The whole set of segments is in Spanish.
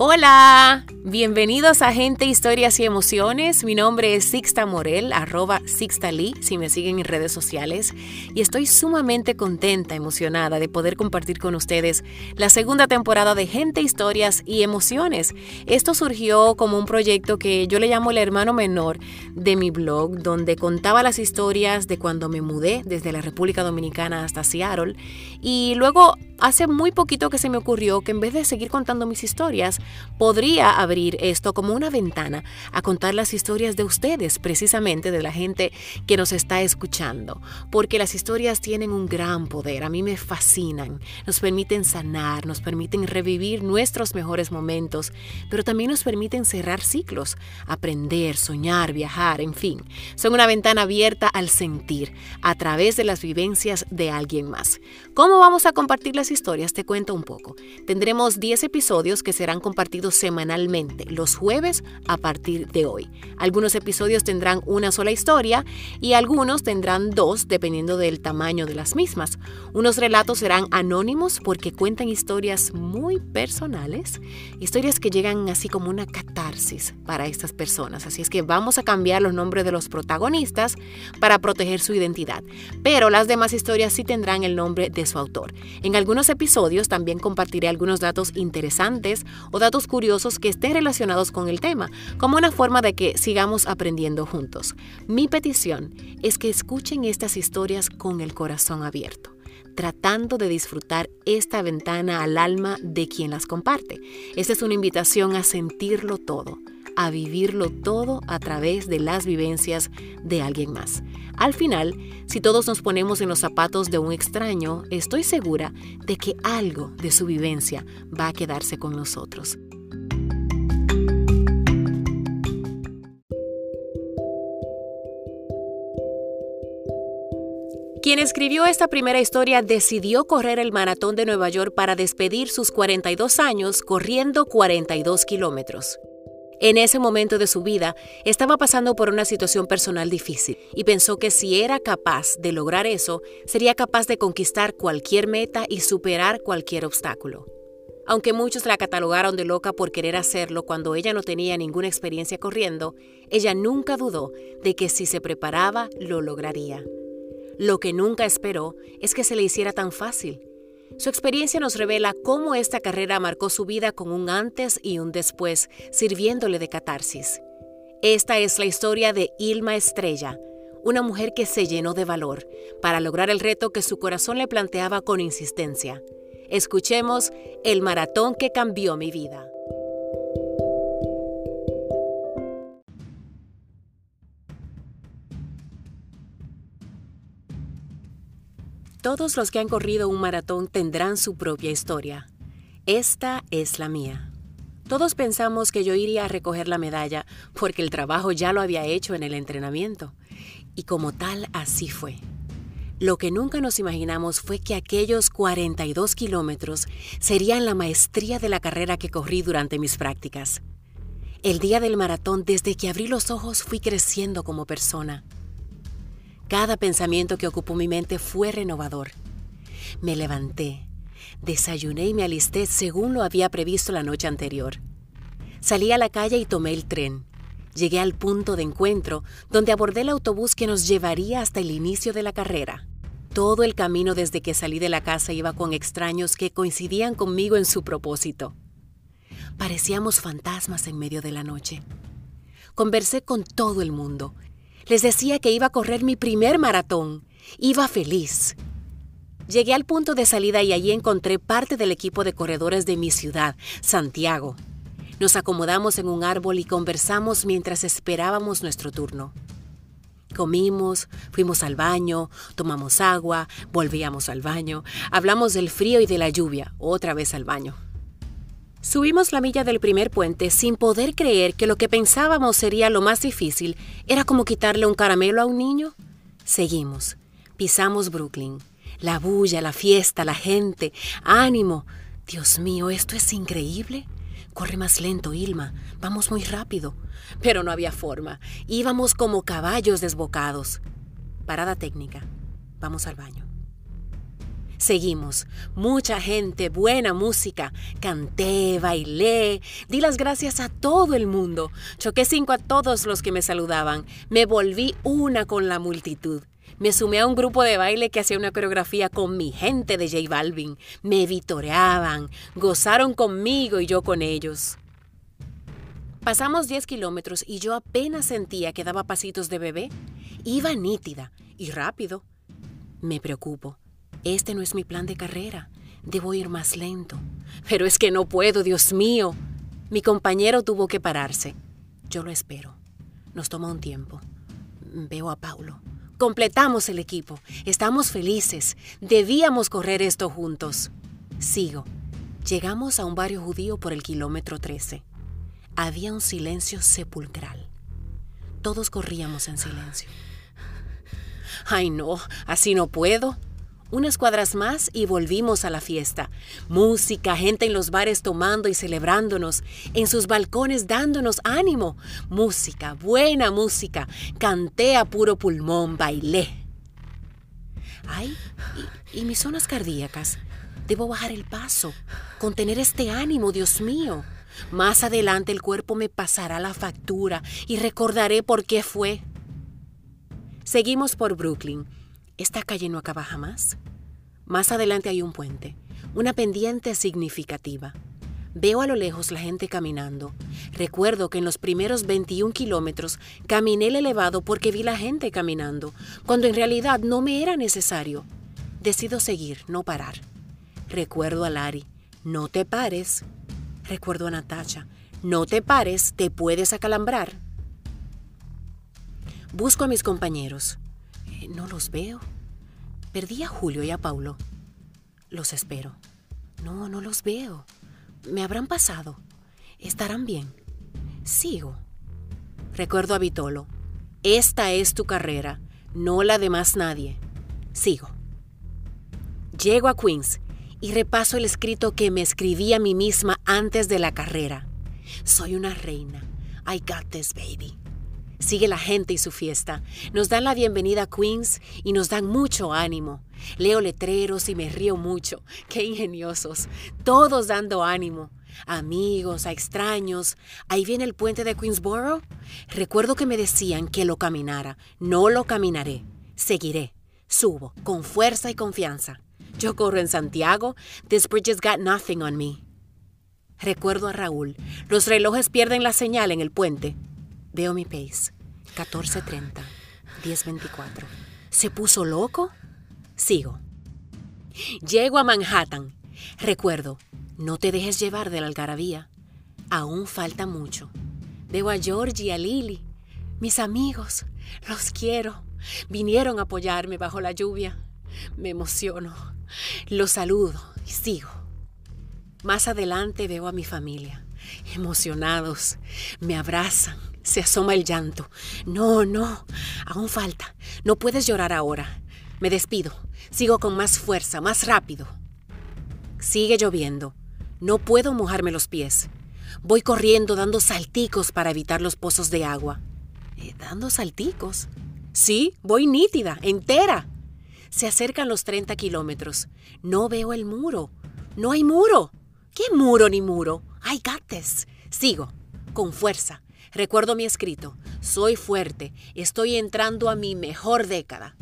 Hola, bienvenidos a Gente, Historias y Emociones. Mi nombre es Sixta Morel, arroba Sixta Lee, si me siguen en redes sociales. Y estoy sumamente contenta, emocionada de poder compartir con ustedes la segunda temporada de Gente, Historias y Emociones. Esto surgió como un proyecto que yo le llamo el hermano menor de mi blog, donde contaba las historias de cuando me mudé desde la República Dominicana hasta Seattle. Y luego hace muy poquito que se me ocurrió que en vez de seguir contando mis historias, podría abrir esto como una ventana a contar las historias de ustedes, precisamente de la gente que nos está escuchando, porque las historias tienen un gran poder, a mí me fascinan, nos permiten sanar, nos permiten revivir nuestros mejores momentos, pero también nos permiten cerrar ciclos, aprender, soñar, viajar, en fin, son una ventana abierta al sentir a través de las vivencias de alguien más. ¿Cómo vamos a compartir las historias? Te cuento un poco. Tendremos 10 episodios que serán compartidos compartidos semanalmente, los jueves a partir de hoy. Algunos episodios tendrán una sola historia y algunos tendrán dos dependiendo del tamaño de las mismas. Unos relatos serán anónimos porque cuentan historias muy personales, historias que llegan así como una catarsis para estas personas. Así es que vamos a cambiar los nombres de los protagonistas para proteger su identidad. Pero las demás historias sí tendrán el nombre de su autor. En algunos episodios también compartiré algunos datos interesantes o datos curiosos que estén relacionados con el tema, como una forma de que sigamos aprendiendo juntos. Mi petición es que escuchen estas historias con el corazón abierto tratando de disfrutar esta ventana al alma de quien las comparte. Esta es una invitación a sentirlo todo, a vivirlo todo a través de las vivencias de alguien más. Al final, si todos nos ponemos en los zapatos de un extraño, estoy segura de que algo de su vivencia va a quedarse con nosotros. Quien escribió esta primera historia decidió correr el maratón de Nueva York para despedir sus 42 años corriendo 42 kilómetros. En ese momento de su vida estaba pasando por una situación personal difícil y pensó que si era capaz de lograr eso, sería capaz de conquistar cualquier meta y superar cualquier obstáculo. Aunque muchos la catalogaron de loca por querer hacerlo cuando ella no tenía ninguna experiencia corriendo, ella nunca dudó de que si se preparaba lo lograría. Lo que nunca esperó es que se le hiciera tan fácil. Su experiencia nos revela cómo esta carrera marcó su vida con un antes y un después, sirviéndole de catarsis. Esta es la historia de Ilma Estrella, una mujer que se llenó de valor para lograr el reto que su corazón le planteaba con insistencia. Escuchemos El maratón que cambió mi vida. Todos los que han corrido un maratón tendrán su propia historia. Esta es la mía. Todos pensamos que yo iría a recoger la medalla porque el trabajo ya lo había hecho en el entrenamiento. Y como tal, así fue. Lo que nunca nos imaginamos fue que aquellos 42 kilómetros serían la maestría de la carrera que corrí durante mis prácticas. El día del maratón, desde que abrí los ojos, fui creciendo como persona. Cada pensamiento que ocupó mi mente fue renovador. Me levanté, desayuné y me alisté según lo había previsto la noche anterior. Salí a la calle y tomé el tren. Llegué al punto de encuentro donde abordé el autobús que nos llevaría hasta el inicio de la carrera. Todo el camino desde que salí de la casa iba con extraños que coincidían conmigo en su propósito. Parecíamos fantasmas en medio de la noche. Conversé con todo el mundo les decía que iba a correr mi primer maratón. Iba feliz. Llegué al punto de salida y allí encontré parte del equipo de corredores de mi ciudad, Santiago. Nos acomodamos en un árbol y conversamos mientras esperábamos nuestro turno. Comimos, fuimos al baño, tomamos agua, volvíamos al baño, hablamos del frío y de la lluvia, otra vez al baño. Subimos la milla del primer puente sin poder creer que lo que pensábamos sería lo más difícil era como quitarle un caramelo a un niño. Seguimos. Pisamos Brooklyn. La bulla, la fiesta, la gente. ¡Ánimo! Dios mío, esto es increíble. Corre más lento, Ilma. Vamos muy rápido. Pero no había forma. Íbamos como caballos desbocados. Parada técnica. Vamos al baño. Seguimos. Mucha gente, buena música. Canté, bailé, di las gracias a todo el mundo. Choqué cinco a todos los que me saludaban. Me volví una con la multitud. Me sumé a un grupo de baile que hacía una coreografía con mi gente de J Balvin. Me vitoreaban, gozaron conmigo y yo con ellos. Pasamos 10 kilómetros y yo apenas sentía que daba pasitos de bebé. Iba nítida y rápido. Me preocupo. Este no es mi plan de carrera. Debo ir más lento. Pero es que no puedo, Dios mío. Mi compañero tuvo que pararse. Yo lo espero. Nos toma un tiempo. Veo a Paulo. Completamos el equipo. Estamos felices. Debíamos correr esto juntos. Sigo. Llegamos a un barrio judío por el kilómetro 13. Había un silencio sepulcral. Todos corríamos en silencio. Ay, no, así no puedo. Unas cuadras más y volvimos a la fiesta. Música, gente en los bares tomando y celebrándonos, en sus balcones dándonos ánimo. Música, buena música. Canté a puro pulmón, bailé. Ay, ¿y, mis zonas cardíacas? Debo bajar el paso, contener este ánimo, Dios mío. Más adelante el cuerpo me pasará la factura y recordaré por qué fue. Seguimos por Brooklyn esta calle no acaba jamás. Más adelante hay un puente, una pendiente significativa. Veo a lo lejos la gente caminando. Recuerdo que en los primeros 21 kilómetros caminé el elevado porque vi la gente caminando, cuando en realidad no me era necesario. Decido seguir, no parar. Recuerdo a Lari, no te pares. Recuerdo a Natacha, no te pares, te puedes acalambrar. Busco a mis compañeros. No los veo. Perdí a Julio y a Paulo. Los espero. No, no los veo. ¿Me habrán pasado? ¿Estarán bien? Sigo. Recuerdo a Vitolo. Esta es tu carrera, no la de más nadie. Sigo. Llego a Queens y repaso el escrito que me escribí a mí misma antes de la carrera. Soy una reina. I got this, baby. Sigue la gente y su fiesta. Nos dan la bienvenida a Queens y nos dan mucho ánimo. Leo letreros y me río mucho. Qué ingeniosos. Todos dando ánimo. Amigos, a extraños. Ahí viene el puente de Queensboro. Recuerdo que me decían que lo caminara. No lo caminaré. Seguiré. Subo, con fuerza y confianza. Yo corro en Santiago. This bridge has got nothing on me. Recuerdo a Raúl. Los relojes pierden la señal en el puente. Veo mi pace. 14.30, 10.24. ¿Se puso loco? Sigo. Llego a Manhattan. Recuerdo, no te dejes llevar de la algarabía. Aún falta mucho. Veo a George y a Lily, mis amigos. Los quiero. Vinieron a apoyarme bajo la lluvia. Me emociono. Los saludo y sigo. Más adelante veo a mi familia. Emocionados. Me abrazan se asoma el llanto. No, no, aún falta. No puedes llorar ahora. Me despido. Sigo con más fuerza, más rápido. Sigue lloviendo. No puedo mojarme los pies. Voy corriendo dando salticos para evitar los pozos de agua. Eh, ¿Dando salticos? Sí, voy nítida, entera. Se acercan los 30 kilómetros. No veo el muro. No hay muro. ¿Qué muro ni muro? Got this. Sigo, con fuerza, Recuerdo mi escrito, soy fuerte, estoy entrando a mi mejor década.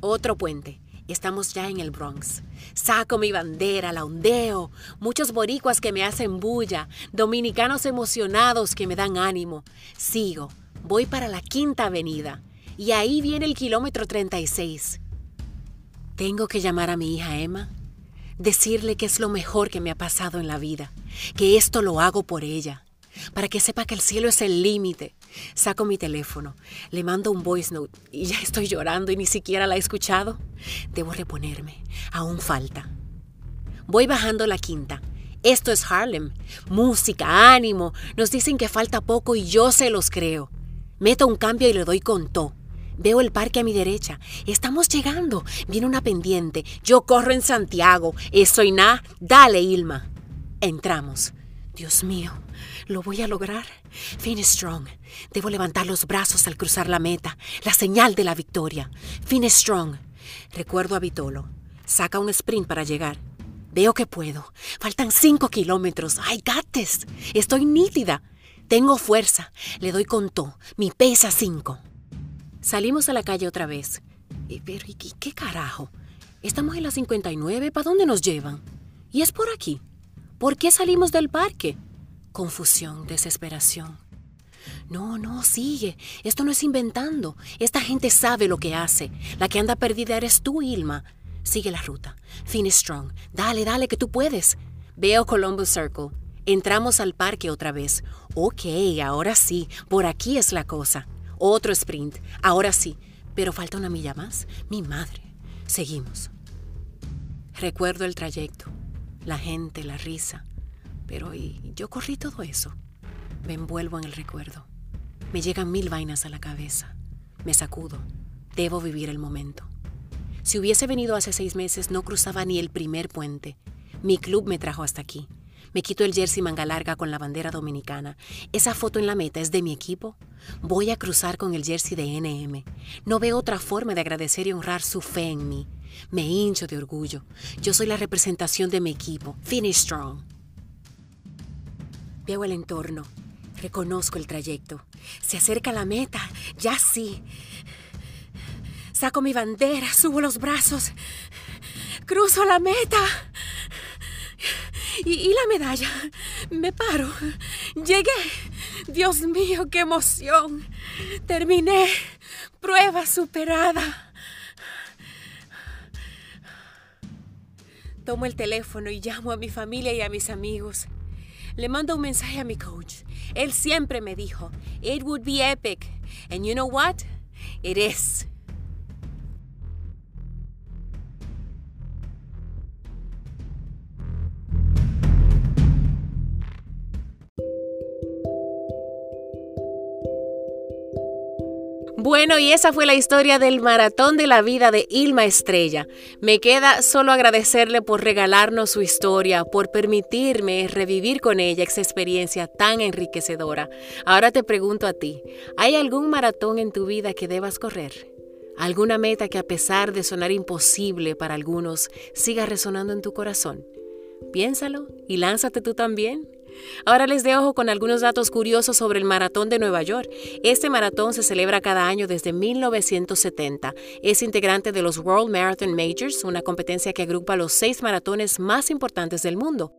Otro puente, estamos ya en el Bronx. Saco mi bandera, la ondeo, muchos boricuas que me hacen bulla, dominicanos emocionados que me dan ánimo. Sigo, voy para la Quinta Avenida y ahí viene el kilómetro 36. Tengo que llamar a mi hija Emma, decirle que es lo mejor que me ha pasado en la vida, que esto lo hago por ella para que sepa que el cielo es el límite. Saco mi teléfono, le mando un voice note y ya estoy llorando y ni siquiera la he escuchado. Debo reponerme, aún falta. Voy bajando la quinta. Esto es Harlem. Música, ánimo. Nos dicen que falta poco y yo se los creo. Meto un cambio y le doy con to. Veo el parque a mi derecha. Estamos llegando. Viene una pendiente. Yo corro en Santiago. Eso y nada. Dale, Ilma. Entramos. Dios mío, lo voy a lograr. Finish strong. Debo levantar los brazos al cruzar la meta. La señal de la victoria. Finish strong. Recuerdo a Vitolo. Saca un sprint para llegar. Veo que puedo. Faltan cinco kilómetros. ¡Ay, gates! Estoy nítida. Tengo fuerza. Le doy con todo. Mi pesa cinco. Salimos a la calle otra vez. Pero, ¿y qué carajo? Estamos en la 59. ¿Para dónde nos llevan? Y es por aquí. ¿Por qué salimos del parque? Confusión, desesperación. No, no, sigue. Esto no es inventando. Esta gente sabe lo que hace. La que anda perdida eres tú, Ilma. Sigue la ruta. Finish strong. Dale, dale, que tú puedes. Veo Columbus Circle. Entramos al parque otra vez. Ok, ahora sí. Por aquí es la cosa. Otro sprint. Ahora sí. Pero falta una milla más. Mi madre. Seguimos. Recuerdo el trayecto, la gente, la risa. Pero ¿y yo corrí todo eso? Me envuelvo en el recuerdo. Me llegan mil vainas a la cabeza. Me sacudo. Debo vivir el momento. Si hubiese venido hace seis meses, no cruzaba ni el primer puente. Mi club me trajo hasta aquí. Me quito el jersey manga larga con la bandera dominicana. Esa foto en la meta es de mi equipo. Voy a cruzar con el jersey de NM. No veo otra forma de agradecer y honrar su fe en mí. Me hincho de orgullo. Yo soy la representación de mi equipo. Finish strong. Veo el entorno. Reconozco el trayecto. Se acerca la meta. Ya sí. Saco mi bandera, subo los brazos. Cruzo la meta. Y, la medalla. Me paro. Llegué. Dios mío, qué emoción. Terminé. Prueba superada. Tomo el teléfono y llamo a mi familia y a mis amigos. Le mando un mensaje a mi coach. Él siempre me dijo, it would be epic. And you know what? It is. Bueno, y esa fue la historia del maratón de la vida de Ilma Estrella. Me queda solo agradecerle por regalarnos su historia, por permitirme revivir con ella esa experiencia tan enriquecedora. Ahora te pregunto a ti, ¿hay algún maratón en tu vida que debas correr? ¿Alguna meta que a pesar de sonar imposible para algunos, siga resonando en tu corazón? Piénsalo y lánzate tú también. Ahora les dejo con algunos datos curiosos sobre el Maratón de Nueva York. Este maratón se celebra cada año desde 1970. Es integrante de los World Marathon Majors, una competencia que agrupa los seis maratones más importantes del mundo.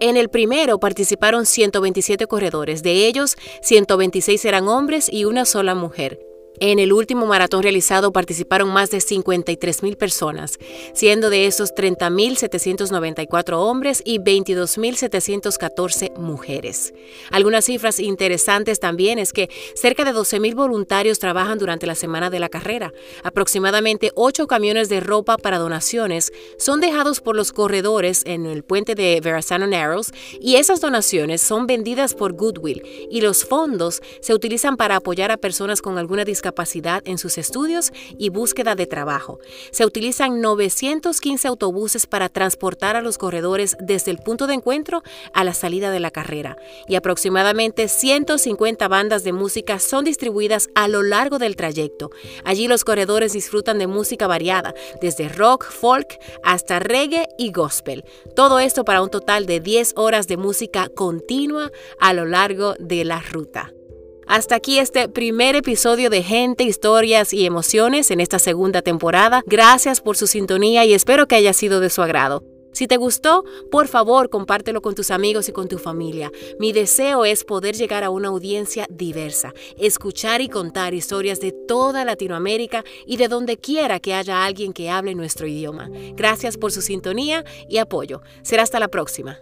En el primero participaron 127 corredores, de ellos 126 eran hombres y una sola mujer. En el último maratón realizado participaron más de 53.000 personas, siendo de esos 30.794 hombres y 22.714 mujeres. Algunas cifras interesantes también es que cerca de 12.000 voluntarios trabajan durante la semana de la carrera. Aproximadamente 8 camiones de ropa para donaciones son dejados por los corredores en el puente de Verrazano Narrows y esas donaciones son vendidas por Goodwill y los fondos se utilizan para apoyar a personas con alguna discapacidad en sus estudios y búsqueda de trabajo. Se utilizan 915 autobuses para transportar a los corredores desde el punto de encuentro a la salida de la carrera y aproximadamente 150 bandas de música son distribuidas a lo largo del trayecto. Allí los corredores disfrutan de música variada, desde rock, folk hasta reggae y gospel. Todo esto para un total de 10 horas de música continua a lo largo de la ruta. Hasta aquí este primer episodio de Gente, Historias y Emociones en esta segunda temporada. Gracias por su sintonía y espero que haya sido de su agrado. Si te gustó, por favor, compártelo con tus amigos y con tu familia. Mi deseo es poder llegar a una audiencia diversa, escuchar y contar historias de toda Latinoamérica y de donde quiera que haya alguien que hable nuestro idioma. Gracias por su sintonía y apoyo. Será hasta la próxima.